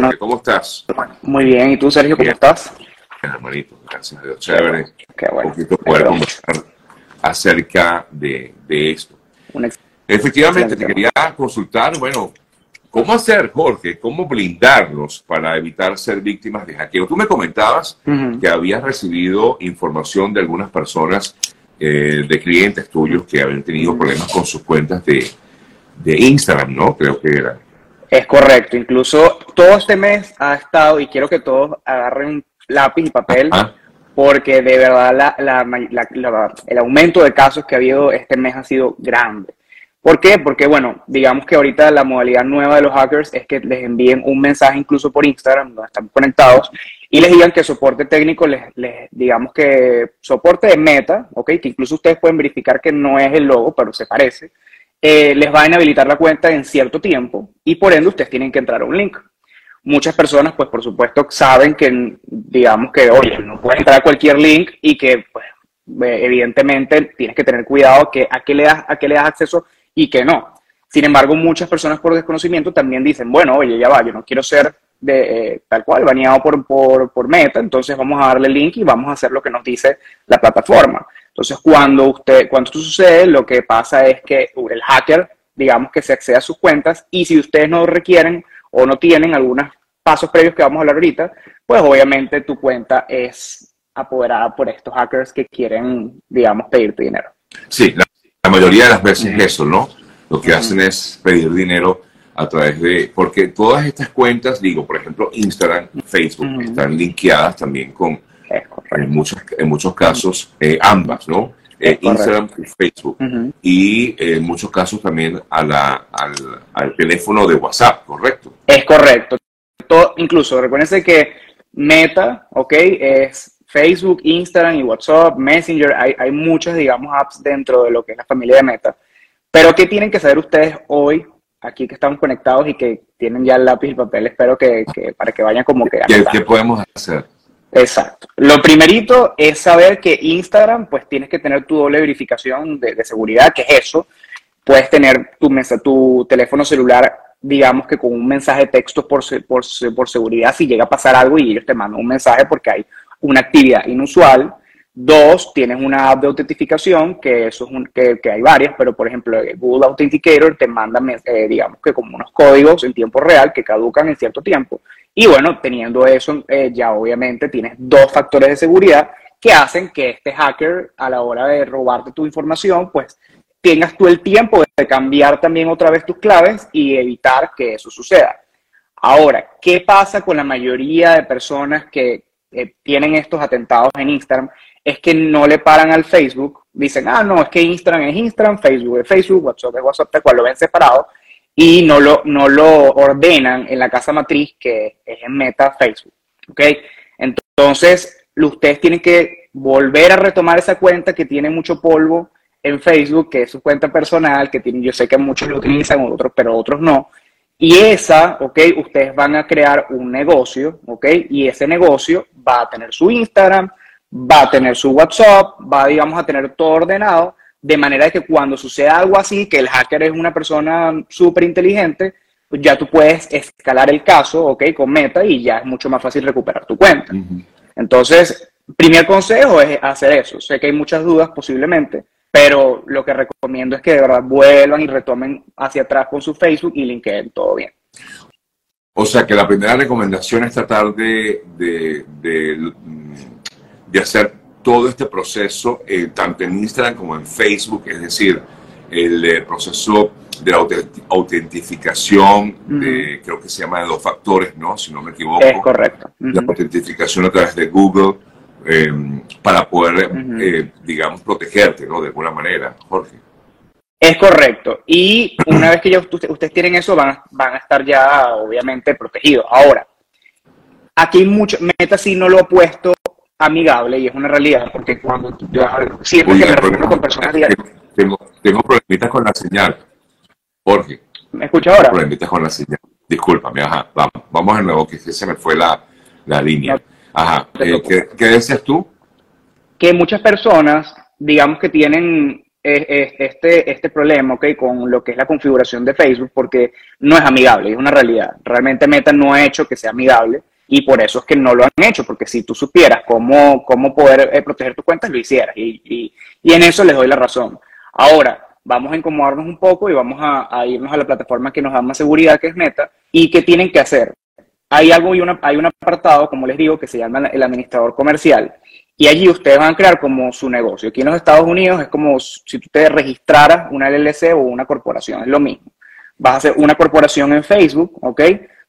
Jorge, ¿cómo estás? Muy bien, ¿y tú, Sergio, cómo estás? Bien, hermanito, gracias a Dios. Chévere. Qué bueno. Un poquito poder conversar acerca de, de esto. Efectivamente, te quería consultar, bueno, ¿cómo hacer, Jorge? ¿Cómo blindarnos para evitar ser víctimas de hackeo? Tú me comentabas que habías recibido información de algunas personas, eh, de clientes tuyos que habían tenido problemas con sus cuentas de, de Instagram, ¿no? Creo que era. Es correcto, incluso todo este mes ha estado, y quiero que todos agarren lápiz y papel, porque de verdad el aumento de casos que ha habido este mes ha sido grande. ¿Por qué? Porque, bueno, digamos que ahorita la modalidad nueva de los hackers es que les envíen un mensaje incluso por Instagram, donde están conectados, y les digan que soporte técnico, les, digamos que soporte de meta, ¿ok? Que incluso ustedes pueden verificar que no es el logo, pero se parece, eh, les va a inhabilitar la cuenta en cierto tiempo, y por ende ustedes tienen que entrar a un link. Muchas personas, pues por supuesto, saben que, digamos que, oye, no pueden entrar a cualquier link y que, pues, evidentemente tienes que tener cuidado que a qué le das, a qué le das acceso y que no. Sin embargo, muchas personas por desconocimiento también dicen, bueno, oye, ya va, yo no quiero ser de eh, tal cual, baneado por, por, por, meta, entonces vamos a darle link y vamos a hacer lo que nos dice la plataforma. Entonces, cuando usted, cuando esto sucede, lo que pasa es que el hacker, digamos que se accede a sus cuentas y si ustedes no requieren o no tienen algunos pasos previos que vamos a hablar ahorita, pues obviamente tu cuenta es apoderada por estos hackers que quieren, digamos, pedirte dinero. Sí, la mayoría de las veces eso, ¿no? Lo que hacen es pedir dinero a través de, porque todas estas cuentas, digo, por ejemplo, Instagram Facebook, están linkeadas también con, en muchos, en muchos casos, eh, ambas, ¿no? Eh, Instagram y Facebook. Y eh, en muchos casos también a la, al, al, teléfono de WhatsApp, ¿correcto? Es correcto. Todo, incluso, recuérdense que Meta, ¿ok? Es Facebook, Instagram y WhatsApp, Messenger, hay, hay muchas, digamos, apps dentro de lo que es la familia de Meta. Pero ¿qué tienen que saber ustedes hoy, aquí que estamos conectados y que tienen ya el lápiz y papel? Espero que, para que vayan como que... ¿Qué, ¿Qué, podemos hacer? Exacto. Lo primerito es saber que Instagram, pues tienes que tener tu doble verificación de, seguridad, que es eso. Puedes tener tu, tu teléfono celular digamos que con un mensaje de texto por, por, por, seguridad, si llega a pasar algo y ellos te mandan un mensaje porque hay una actividad inusual. Dos, tienes una app de autentificación, que eso es un, que, que, hay varias, pero por ejemplo Google Authenticator te manda, eh, digamos que como unos códigos en tiempo real que caducan en cierto tiempo. Y bueno, teniendo eso, eh, ya obviamente tienes dos factores de seguridad que hacen que este hacker a la hora de robarte tu información, pues tengas tú el tiempo de cambiar también otra vez tus claves y evitar que eso suceda. Ahora, ¿qué pasa con la mayoría de personas que eh, tienen estos atentados en Instagram es que no le paran al Facebook, dicen, ah, no, es que Instagram es Instagram, Facebook es Facebook, WhatsApp es WhatsApp, tal cual lo ven separado, y no lo, no lo ordenan en la casa matriz que es en Meta Facebook. ¿Ok? Entonces, ustedes tienen que volver a retomar esa cuenta que tiene mucho polvo en Facebook, que es su cuenta personal, que tiene, yo sé que muchos lo utilizan, otros, pero otros no. Y esa, ok, ustedes van a crear un negocio, ok, y ese negocio va a tener su Instagram, va a tener su WhatsApp, va, digamos, a tener todo ordenado, de manera que cuando suceda algo así, que el hacker es una persona súper inteligente, pues ya tú puedes escalar el caso, ok, con Meta y ya es mucho más fácil recuperar tu cuenta. Entonces, primer consejo es hacer eso. Sé que hay muchas dudas posiblemente, pero lo que recomiendo es que de verdad vuelvan y retomen hacia atrás con su Facebook y linkeen todo bien. O sea que la primera recomendación es tratar de, de, de, hacer todo este proceso, eh, tanto en Instagram como en Facebook, es decir, el eh, proceso de la autentificación, de, creo que se llama de dos factores, ¿no? Si no me equivoco. Es correcto. La autentificación a través de Google Em, para poder, eh, digamos, protegerte, ¿no? De alguna manera, Jorge. Es correcto. Y una vez que ya ustedes tienen eso, van, van a estar ya, obviamente, protegidos. Ahora, aquí hay mucho, Meta sí no lo ha puesto amigable y es una realidad, porque cuando siempre que me reúno con personas Tengo, tengo problemitas con la señal, Jorge. ¿Me escucha ahora? Problemitas con la señal. Discúlpame, ajá, vamos, vamos de nuevo, que se me fue la, la línea. Ajá. Eh, ¿Qué, decías tú? Que muchas personas, digamos que tienen este, este problema, ¿ok? Con lo que es la configuración de Facebook, porque no es amigable, es una realidad. Realmente Meta no ha hecho que sea amigable y por eso es que no lo han hecho, porque si tú supieras cómo, cómo poder eh, proteger tus cuentas, lo hicieras. Y, en eso les doy la razón. Ahora, vamos a incomodarnos un poco y vamos a, irnos a la plataforma que nos da más seguridad, que es Meta, y qué tienen que hacer. Hay algo y una, hay un apartado, como les digo, que se llama el administrador comercial. Y allí ustedes van a crear como su negocio. Aquí en los Estados Unidos es como si tú te registraras una LLC o una corporación, es lo mismo. Vas a hacer una corporación en Facebook, ¿ok?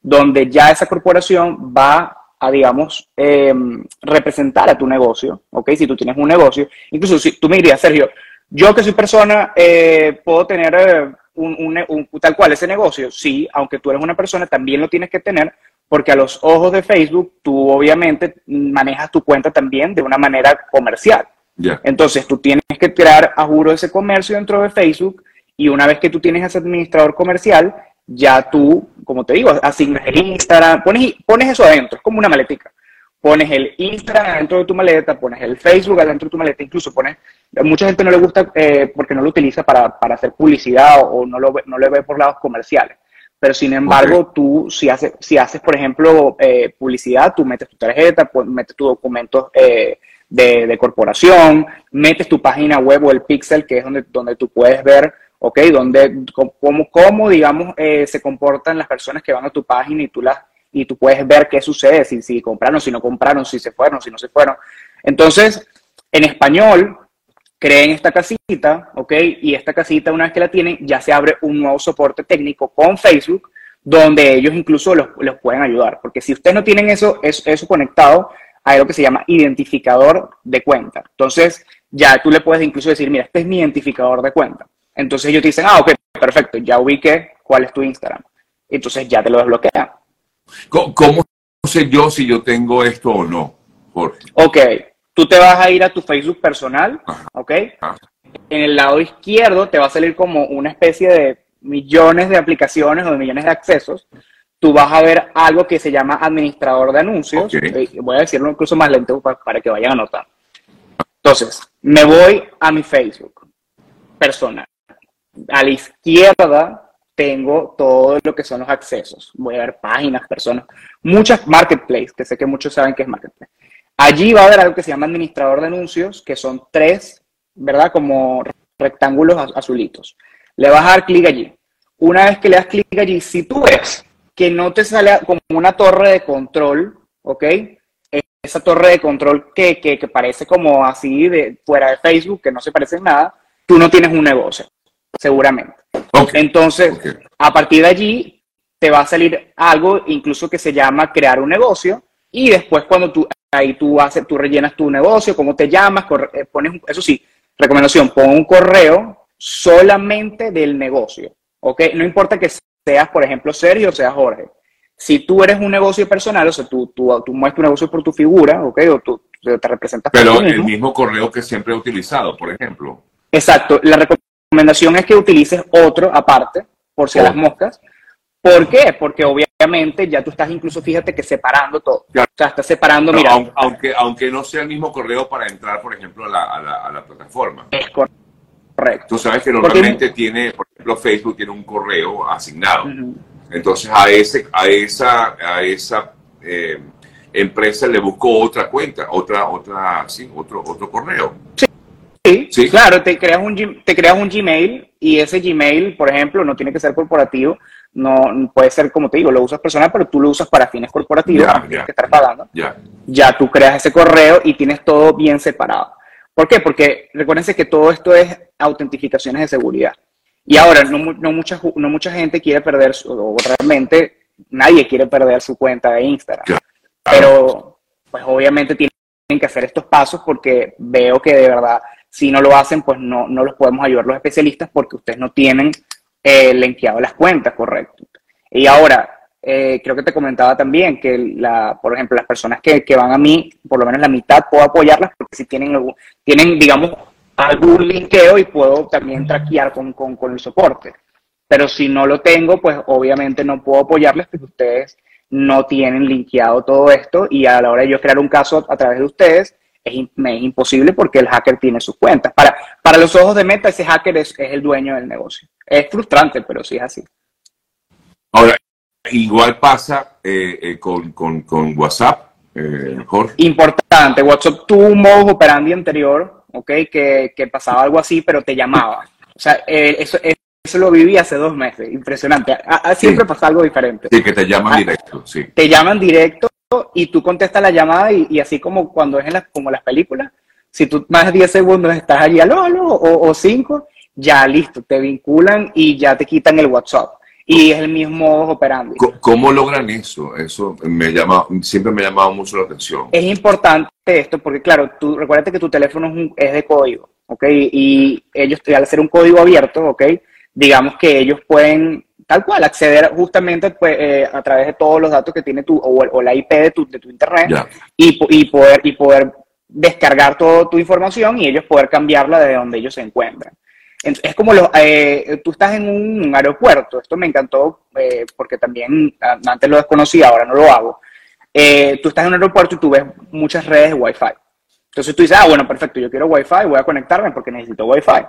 Donde ya esa corporación va a, digamos, em, representar a tu negocio, ¿ok? Si tú tienes un negocio. Incluso si tú me dirías, Sergio, yo que soy persona, eh, puedo tener eh, un, tal cual ese negocio. Sí, aunque tú eres una persona, también lo tienes que tener porque a los ojos de Facebook tú obviamente manejas tu cuenta también de una manera comercial. Entonces tú tienes que crear a juro ese comercio dentro de Facebook y una vez que tú tienes ese administrador comercial, ya tú, como te digo, asignas el Instagram, pones, pones eso adentro, es como una maletica. Pones el Instagram adentro de tu maleta, pones el Facebook adentro de tu maleta, incluso pones, mucha gente no le gusta eh, porque no lo utiliza para, para hacer publicidad o, no, lo, no lo ve por lados comerciales pero sin embargo, tú, si haces, si haces, por ejemplo, eh, publicidad, tú metes tu tarjeta, pues, metes tus documentos eh, de, corporación, metes tu página web o el pixel, que es donde, donde tú puedes ver, ¿ok? Donde, cómo, cómo digamos, eh, se comportan las personas que van a tu página y tú, las, y tú puedes ver qué sucede, si, si compraron, si no compraron, si se fueron, si no se fueron. Entonces, en español, creen esta casita, ¿ok? Y esta casita, una vez que la tienen, ya se abre un nuevo soporte técnico con Facebook, donde ellos incluso los, pueden ayudar. Porque si ustedes no tienen eso, eso, conectado, hay lo que se llama identificador de cuenta. Entonces, ya tú le puedes incluso decir, mira, este es mi identificador de cuenta. Entonces ellos te dicen, ah, ok, perfecto, ya ubiqué cuál es tu Instagram. Entonces ya te lo desbloquean. ¿Cómo, sé yo si yo tengo esto o no, Jorge? Ok, tú te vas a ir a tu Facebook personal, ¿ok? En el lado izquierdo te va a salir como una especie de millones de aplicaciones o de millones de accesos. Tú vas a ver algo que se llama administrador de anuncios. Eh, voy a decirlo incluso más lento para, que vayan a notar. Entonces, me voy a mi Facebook personal. A la izquierda tengo todo lo que son los accesos. Voy a ver páginas, personas, muchas marketplaces, que sé que muchos saben que es marketplace. Allí va a haber algo que se llama administrador de anuncios, que son tres, ¿verdad? Como rectángulos azulitos. Le vas a dar clic allí. Una vez que le das clic allí, si tú ves que no te sale como una torre de control, ¿ok? Esa torre de control que, que, parece como así de fuera de Facebook, que no se parece en nada, tú no tienes un negocio, seguramente. Entonces, a partir de allí, te va a salir algo incluso que se llama crear un negocio, y después cuando tú Ahí tú, haces, tú rellenas tu negocio, cómo te llamas, eh, pones, eso sí, recomendación, pon un correo solamente del negocio, ¿ok? No importa que seas, por ejemplo, Sergio o seas Jorge. Si tú eres un negocio personal, o sea, tú, tú, tú muestras tu negocio por tu figura, ¿ok? O tú te representas Pero el mismo correo que siempre he utilizado, por ejemplo. Exacto. La recomendación es que utilices otro aparte, por si a las moscas, ¿Por qué? Porque obviamente ya tú estás incluso, fíjate que separando todo. O sea, estás separando, mira. Aunque, aunque no sea el mismo correo para entrar, por ejemplo, a la, a la, plataforma. Es correcto. Tú sabes que normalmente tiene, por ejemplo, Facebook tiene un correo asignado. Entonces a, ese, a esa, a esa eh, empresa le busco otra cuenta, otra, otra, sí, otro, otro correo. Sí. Sí, claro, te creas, un, te creas un Gmail y ese Gmail, por ejemplo, no tiene que ser corporativo, no puede ser, como te digo, lo usas personal, pero tú lo usas para fines corporativos, tienes que estar pagando. Ya tú creas ese correo y tienes todo bien separado. ¿Por qué? Porque recuérdense que todo esto es autentificaciones de seguridad. Y ahora, no, no, mucha, no mucha gente quiere perder, o realmente nadie quiere perder su cuenta de Instagram. Pero, pues obviamente tienen que hacer estos pasos porque veo que de verdad, si no lo hacen, pues no, no los podemos ayudar los especialistas porque ustedes no tienen eh, linkeado las cuentas, correcto. Y ahora, eh, creo que te comentaba también que, la, por ejemplo, las personas que, que, van a mí, por lo menos la mitad, puedo apoyarlas porque si tienen, tienen digamos, algún linkeo y puedo también traquear con, con, con el soporte. Pero si no lo tengo, pues obviamente no puedo apoyarles porque ustedes no tienen linkeado todo esto y a la hora de yo crear un caso a través de ustedes, es, imposible porque el hacker tiene sus cuentas. Para, para los ojos de Meta, ese hacker es, el dueño del negocio. Es frustrante, pero sí es así. Ahora, igual pasa eh, eh, con, con, WhatsApp, eh, Jorge. Importante, WhatsApp tuvo un modo operandi anterior, ¿ok? Que, que pasaba algo así, pero te llamaba. O sea, eso, eso lo viví hace dos meses, impresionante. siempre pasa algo diferente. Sí, que te llaman directo, sí. Te llaman directo y tú contestas la llamada y, así como cuando es en las, como las películas, si tú más de 10 segundos estás allí, aló, aló, o 5, ya listo, te vinculan y ya te quitan el WhatsApp. Y es el mismo operando. ¿Cómo logran eso? Eso me llama, siempre me ha llamado mucho la atención. Es importante esto porque, claro, tú recuerda que tu teléfono es, es de código, ¿ok? Y ellos, al hacer un código abierto, ¿ok? Digamos que ellos pueden tal cual, acceder justamente pues, eh, a través de todos los datos que tiene tu, o, la IP de tu, de tu internet y, y, poder, y poder descargar toda tu información y ellos poder cambiarla desde donde ellos se encuentran. Es como los, eh, tú estás en un aeropuerto, esto me encantó eh, porque también antes lo desconocía, ahora no lo hago. tú estás en un aeropuerto y tú ves muchas redes de Wi-Fi. Entonces tú dices, ah, bueno, perfecto, yo quiero Wi-Fi, voy a conectarme porque necesito Wi-Fi.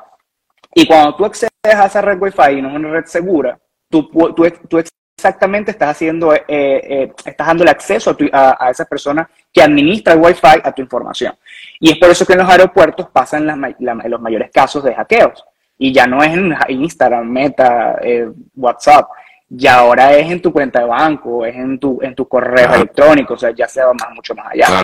Y cuando tú accedes a esa red Wi-Fi y no es una red segura, tú, exactamente estás haciendo, eh, eh, estás dando el acceso a, esa persona que administra el Wi-Fi a tu información. Y es por eso que en los aeropuertos pasan los mayores casos de hackeos. Y ya no es en Instagram, Meta, eh, WhatsApp, ya ahora es en tu cuenta de banco, es en tu, en tu correo electrónico, o sea, ya se va más, mucho más allá.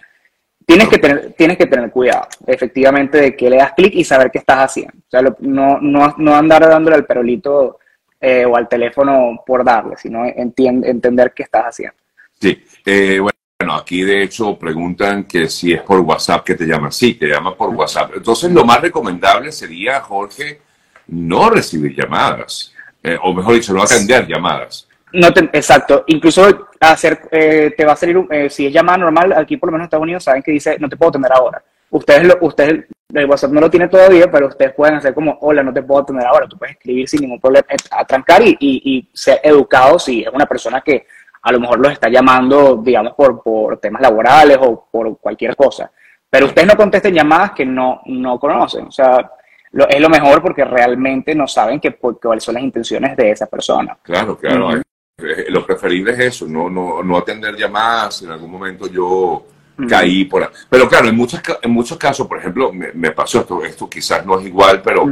Tienes que, tener, tienes que tener cuidado, efectivamente, de que le das clic y saber qué estás haciendo. O sea, no, no, no andar dándole al perolito eh, o al teléfono por darle, sino entender qué estás haciendo. Sí, eh, bueno, aquí de hecho preguntan que si es por WhatsApp que te llaman. Sí, te llaman por WhatsApp. Entonces lo más recomendable sería, Jorge, no recibir llamadas, eh, o mejor dicho, no atender llamadas. No exacto. Incluso hacer, te va a salir, si es llamada normal, aquí por lo menos en Estados Unidos saben que dice, no te puedo atender ahora. Ustedes, lo, ustedes el WhatsApp no lo tiene todavía, pero ustedes pueden hacer como, hola, no te puedo atender ahora. Tú puedes escribir sin ningún problema, eh, atrancar y, y, ser educado si es una persona que a lo mejor los está llamando, digamos, por, por temas laborales o por cualquier cosa. Pero ustedes no contesten llamadas que no, no conocen. O sea, es lo mejor porque realmente no saben que, cuáles son las intenciones de esa persona. Claro, claro. Eh, lo preferible es eso, no, no, no atender llamadas. En algún momento yo caí por ahí. Pero claro, en, muchos en muchos casos, por ejemplo, me, pasó esto, esto quizás no es igual, pero,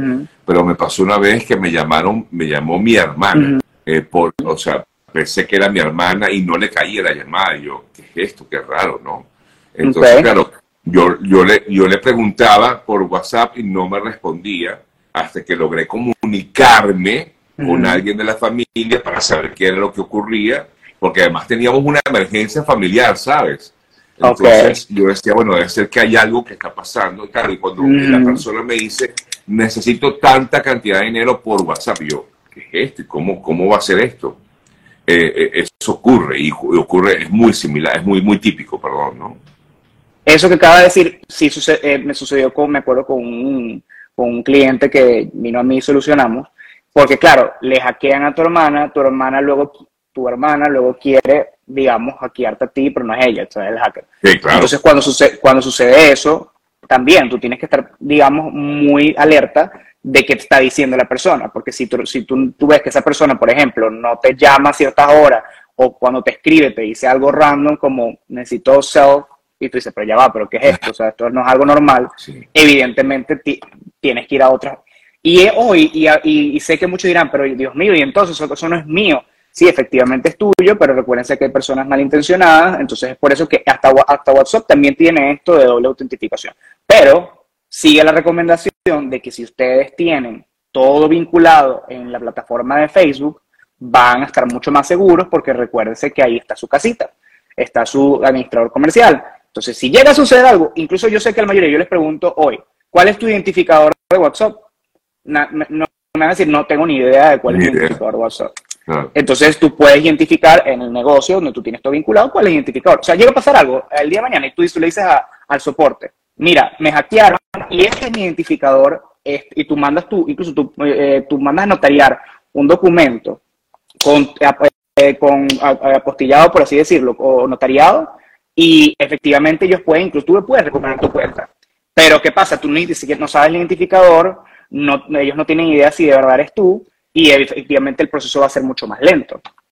pero me pasó una vez que me llamaron, me llamó mi hermana, eh, por, o sea, pensé que era mi hermana y no le caía la llamada. Y yo, ¿qué es esto? Qué raro, ¿no? Entonces, claro, yo, yo, le, yo le preguntaba por WhatsApp y no me respondía hasta que logré comunicarme con alguien de la familia para saber qué era lo que ocurría, porque además teníamos una emergencia familiar, ¿sabes? Entonces yo decía, bueno, debe ser que hay algo que está pasando. Y claro, y cuando la mm. persona me dice, necesito tanta cantidad de dinero por WhatsApp, yo, ¿qué es esto? ¿Cómo, cómo va a ser esto? Eh, eh, eso ocurre y ocurre, es muy similar, es muy, muy típico, perdón, ¿no? Eso que acaba de decir, sí eh, me sucedió con, me acuerdo con un, con un cliente que vino a mí y solucionamos, porque claro, le hackean a tu hermana, tu hermana luego, tu hermana luego quiere digamos, hackearte a ti, pero no es ella, es el hacker. Entonces, cuando sucede, cuando sucede eso, también tú tienes que estar, digamos, muy alerta de qué te está diciendo la persona, porque si, tú, si tú, tú, ves que esa persona, por ejemplo, no te llama a ciertas horas o cuando te escribe te dice algo random como necesito self y tú dices, pero ya va, pero ¿qué es esto? O sea, esto no es algo normal. Evidentemente tienes que ir a otra. Y hoy, y, y, sé que muchos dirán, pero Dios mío, y entonces eso no es mío sí, efectivamente es tuyo, pero recuérdense que hay personas malintencionadas, entonces es por eso que hasta, hasta WhatsApp también tiene esto de doble autentificación. Pero sigue la recomendación de que si ustedes tienen todo vinculado en la plataforma de Facebook, van a estar mucho más seguros porque recuérdense que ahí está su casita, está su administrador comercial. Entonces, si llega a suceder algo, incluso yo sé que a la mayoría yo les pregunto hoy, ¿cuál es tu identificador de WhatsApp? No, me van a decir, no tengo ni idea de cuál es tu identificador de WhatsApp. Entonces tú puedes identificar en el negocio donde tú tienes todo vinculado cuál es el identificador. O sea, llega a pasar algo el día de mañana y tú, tú le dices a, al soporte, mira, me hackearon y este es mi identificador este, y tú mandas tú, incluso tú, eh, tú mandas a notariar un documento con, eh, con apostillado, por así decirlo, o notariado, y efectivamente ellos pueden, incluso tú puedes recuperar tu cuenta. Pero ¿qué pasa? Tú ni siquiera no sabes el identificador, no, ellos no tienen idea si de verdad eres tú, y efectivamente el proceso va a ser mucho más lento.